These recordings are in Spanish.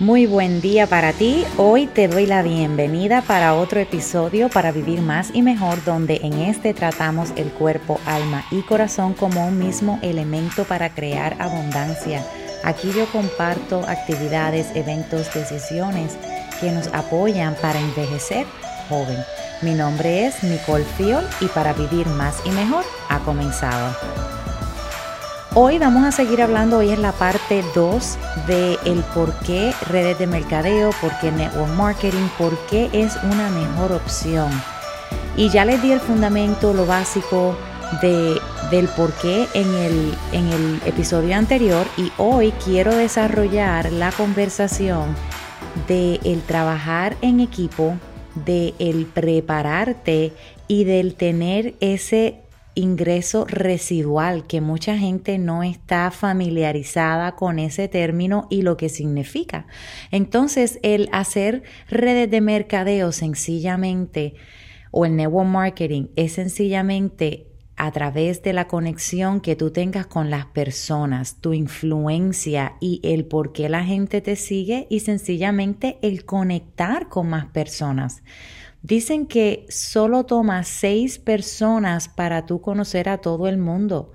Muy buen día para ti. Hoy te doy la bienvenida para otro episodio para vivir más y mejor donde en este tratamos el cuerpo, alma y corazón como un mismo elemento para crear abundancia. Aquí yo comparto actividades, eventos, decisiones que nos apoyan para envejecer joven. Mi nombre es Nicole Fiol y para vivir más y mejor ha comenzado. Hoy vamos a seguir hablando, hoy es la parte 2 de el por qué redes de mercadeo, por qué network marketing, por qué es una mejor opción. Y ya les di el fundamento, lo básico de, del por qué en el, en el episodio anterior y hoy quiero desarrollar la conversación de el trabajar en equipo, de prepararte y del tener ese ingreso residual, que mucha gente no está familiarizada con ese término y lo que significa. Entonces, el hacer redes de mercadeo sencillamente o el network marketing es sencillamente a través de la conexión que tú tengas con las personas, tu influencia y el por qué la gente te sigue y sencillamente el conectar con más personas. Dicen que solo toma seis personas para tú conocer a todo el mundo,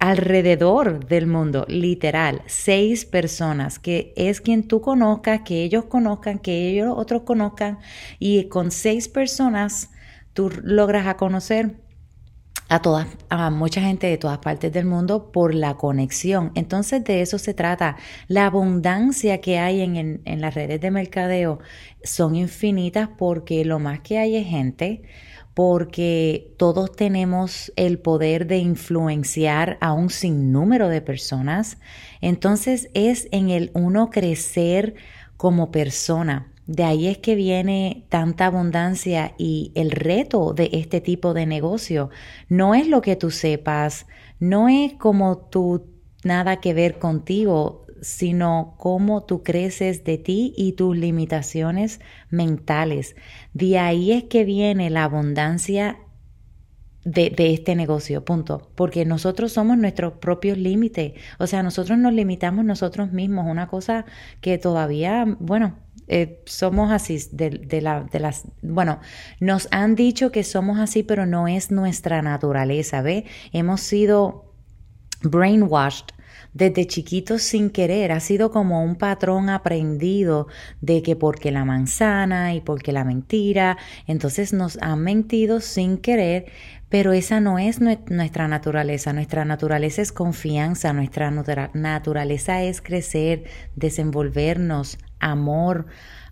alrededor del mundo, literal, seis personas, que es quien tú conozcas, que ellos conozcan, que ellos otros conozcan, y con seis personas tú logras a conocer a todas, a mucha gente de todas partes del mundo por la conexión. Entonces de eso se trata. La abundancia que hay en, en, las redes de mercadeo son infinitas porque lo más que hay es gente, porque todos tenemos el poder de influenciar a un sinnúmero de personas. Entonces es en el uno crecer como persona. De ahí es que viene tanta abundancia y el reto de este tipo de negocio. No es lo que tú sepas, no es como tú nada que ver contigo, sino cómo tú creces de ti y tus limitaciones mentales. De ahí es que viene la abundancia de, de, este negocio, punto. Porque nosotros somos nuestros propios límites. O sea, nosotros nos limitamos nosotros mismos. Una cosa que todavía, bueno, eh, somos así, de, la, de las, bueno, nos han dicho que somos así, pero no es nuestra naturaleza, ¿ve? Hemos sido brainwashed desde chiquitos sin querer, ha sido como un patrón aprendido de que porque la manzana y porque la mentira, entonces nos han mentido sin querer, pero esa no es nuestra naturaleza, nuestra naturaleza es confianza, nuestra naturaleza es crecer, desenvolvernos, amor,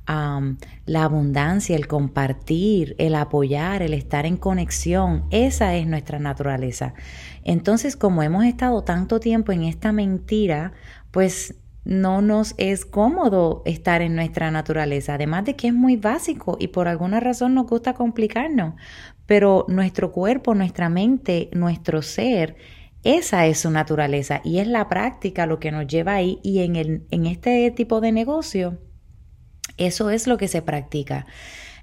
la abundancia, el compartir, el apoyar, el estar en conexión. Esa es nuestra naturaleza. Entonces, como hemos estado tanto tiempo en esta mentira, pues no nos es cómodo estar en nuestra naturaleza, además de que es muy básico y por alguna razón nos gusta complicarnos, pero nuestro cuerpo, nuestra mente, nuestro ser esa es su naturaleza y es la práctica lo que nos lleva ahí y en, el, en este tipo de negocio, eso es lo que se practica.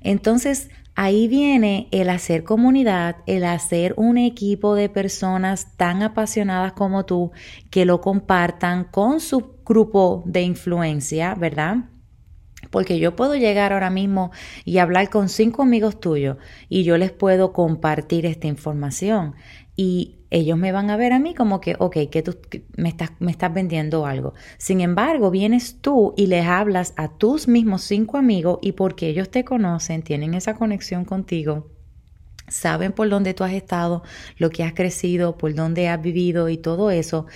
Entonces, ahí viene el hacer comunidad, el hacer un equipo de personas tan apasionadas como tú que lo compartan con su grupo de influencia, ¿verdad? Porque yo puedo llegar ahora mismo y hablar con cinco amigos tuyos y yo les puedo compartir esta información y ellos me van a ver a mí como que, ok, que tú me, estás, me estás vendiendo algo. Sin embargo, vienes tú y les hablas a tus mismos cinco amigos y porque ellos te conocen, tienen esa conexión contigo, saben por dónde tú has estado, lo que has crecido, por dónde has vivido y todo eso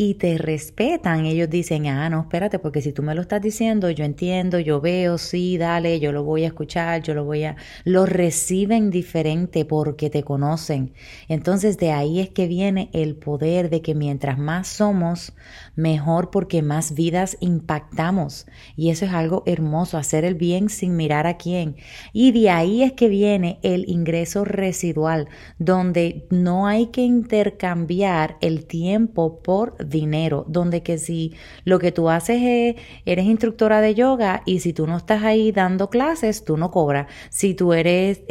y te respetan, ellos dicen, ah, no, espérate, porque si tú me lo estás diciendo, yo entiendo, yo veo, sí, dale, yo lo voy a escuchar, yo lo voy a... Lo reciben diferente porque te conocen. Entonces de ahí es que viene el poder de que mientras más somos, mejor porque más vidas impactamos. Y eso es algo hermoso, hacer el bien sin mirar a quién. Y de ahí es que viene el ingreso residual, donde no hay que intercambiar el tiempo por dinero, donde que si lo que tú haces es, eres instructora de yoga y si tú no estás ahí dando clases, tú no cobras. Si tú eres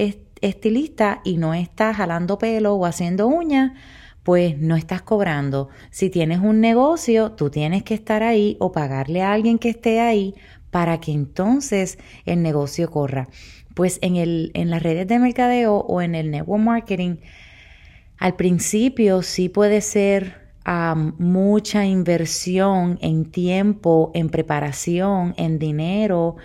estilista y no estás jalando pelo o haciendo uñas, pues no estás cobrando. Si tienes un negocio, tú tienes que estar ahí o pagarle a alguien que esté ahí para que entonces el negocio corra. Pues en, el, en las redes de mercadeo o en el network marketing, al principio sí puede ser mucha inversión en tiempo, en preparación, en dinero,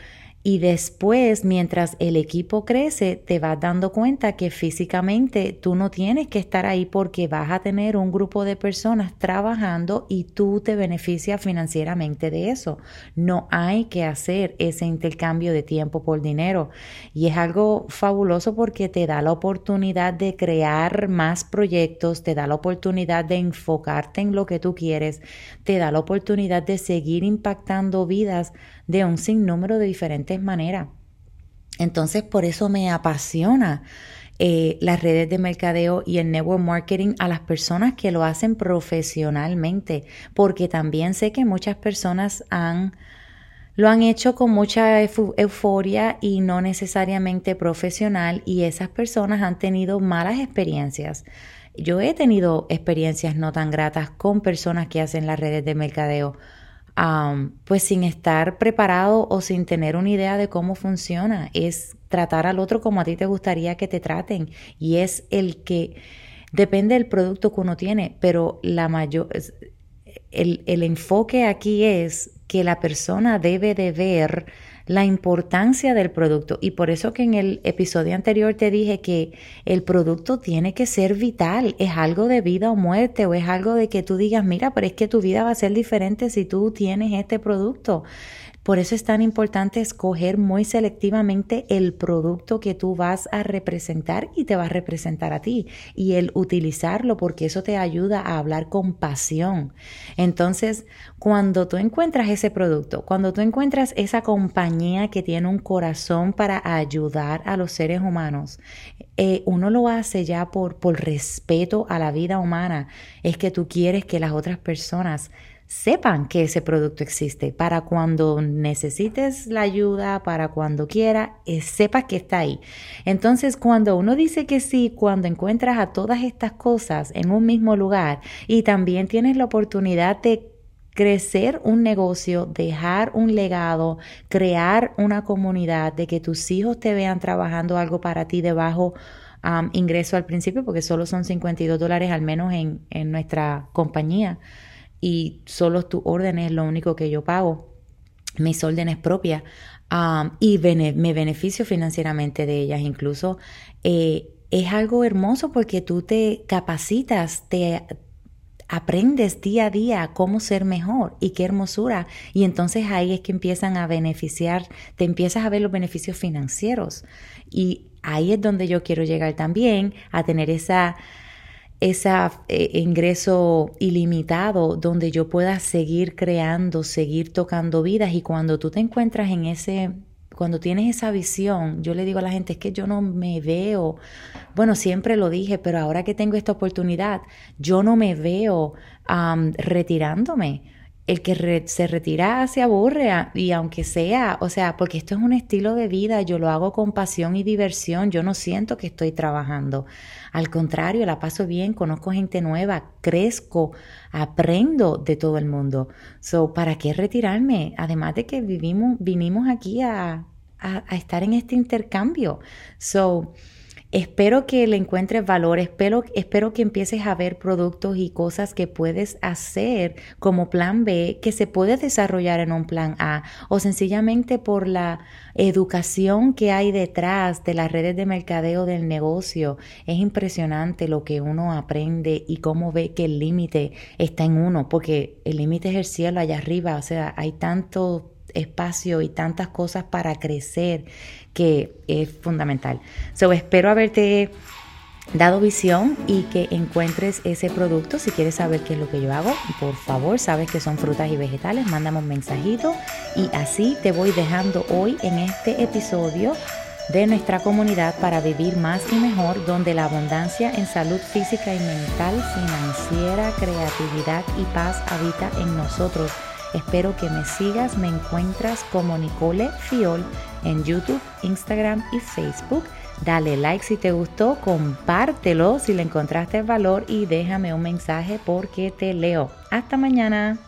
y después, mientras el equipo crece, te vas dando cuenta que físicamente tú no tienes que estar ahí porque vas a tener un grupo de personas trabajando y tú te beneficias financieramente de eso. No hay que hacer ese intercambio de tiempo por dinero. Y es algo fabuloso porque te da la oportunidad de crear más proyectos, te da la oportunidad de enfocarte en lo que tú quieres, te da la oportunidad de seguir impactando vidas de un sinnúmero de diferentes maneras. Entonces, por eso me apasiona eh, las redes de mercadeo y el network marketing a las personas que lo hacen profesionalmente, porque también sé que muchas personas han lo han hecho con mucha euforia y no necesariamente profesional y esas personas han tenido malas experiencias. Yo he tenido experiencias no tan gratas con personas que hacen las redes de mercadeo pues sin estar preparado o sin tener una idea de cómo funciona. Es tratar al otro como a ti te gustaría que te traten y es el que depende del producto que uno tiene, pero la mayor, el, el enfoque aquí es que la persona debe de ver la importancia del producto. Y por eso que en el episodio anterior te dije que el producto tiene que ser vital, es algo de vida o muerte o es algo de que tú digas, mira, pero es que tu vida va a ser diferente si tú tienes este producto. Por eso es tan importante escoger muy selectivamente el producto que tú vas a representar y te va a representar a ti y el utilizarlo porque eso te ayuda a hablar con pasión. Entonces, cuando tú encuentras ese producto, cuando tú encuentras esa compañía que tiene un corazón para ayudar a los seres humanos, eh, uno lo hace ya por, por respeto a la vida humana. Es que tú quieres que las otras personas sepan que ese producto existe para cuando necesites la ayuda, para cuando quiera, eh, sepas que está ahí. Entonces, cuando uno dice que sí, cuando encuentras a todas estas cosas en un mismo lugar y también tienes la oportunidad de crecer un negocio, dejar un legado, crear una comunidad, de que tus hijos te vean trabajando algo para ti debajo ingreso al principio, porque solo son 52 dólares al menos en, en nuestra compañía y solo tus órdenes es lo único que yo pago, mis órdenes propias, y me beneficio financieramente de ellas. Incluso eh, es algo hermoso porque tú te capacitas, te aprendes día a día cómo ser mejor y qué hermosura. Y entonces ahí es que empiezan a beneficiar, te empiezas a ver los beneficios financieros. Y ahí es donde yo quiero llegar también, a tener esa ese eh, ingreso ilimitado donde yo pueda seguir creando, seguir tocando vidas. Y cuando tú te encuentras en ese, cuando tienes esa visión, yo le digo a la gente, es que yo no me veo, bueno, siempre lo dije, pero ahora que tengo esta oportunidad, yo no me veo retirándome el que se retira se aburre y aunque sea, o sea, porque esto es un estilo de vida, yo lo hago con pasión y diversión, yo no siento que estoy trabajando. Al contrario, la paso bien, conozco gente nueva, crezco, aprendo de todo el mundo. So, ¿para qué retirarme? Además de que vivimos, vinimos aquí a, a, a estar en este intercambio. So, Espero que le encuentres valor, espero, espero que empieces a ver productos y cosas que puedes hacer como plan B que se puede desarrollar en un plan A o sencillamente por la educación que hay detrás de las redes de mercadeo del negocio. Es impresionante lo que uno aprende y cómo ve que el límite está en uno, porque el límite es el cielo allá arriba, o sea, hay tanto espacio y tantas cosas para crecer que es fundamental. So, espero haberte dado visión y que encuentres ese producto. Si quieres saber qué es lo que yo hago, por favor, sabes que son frutas y vegetales, mándame un mensajito y así te voy dejando hoy en este episodio de nuestra comunidad para vivir más y mejor, donde la abundancia en salud física y mental, financiera, creatividad y paz habita en nosotros. Espero que me sigas, me encuentras como Nicole Fiol en YouTube, Instagram y Facebook. Dale like si te gustó, compártelo si le encontraste valor y déjame un mensaje porque te leo. Hasta mañana.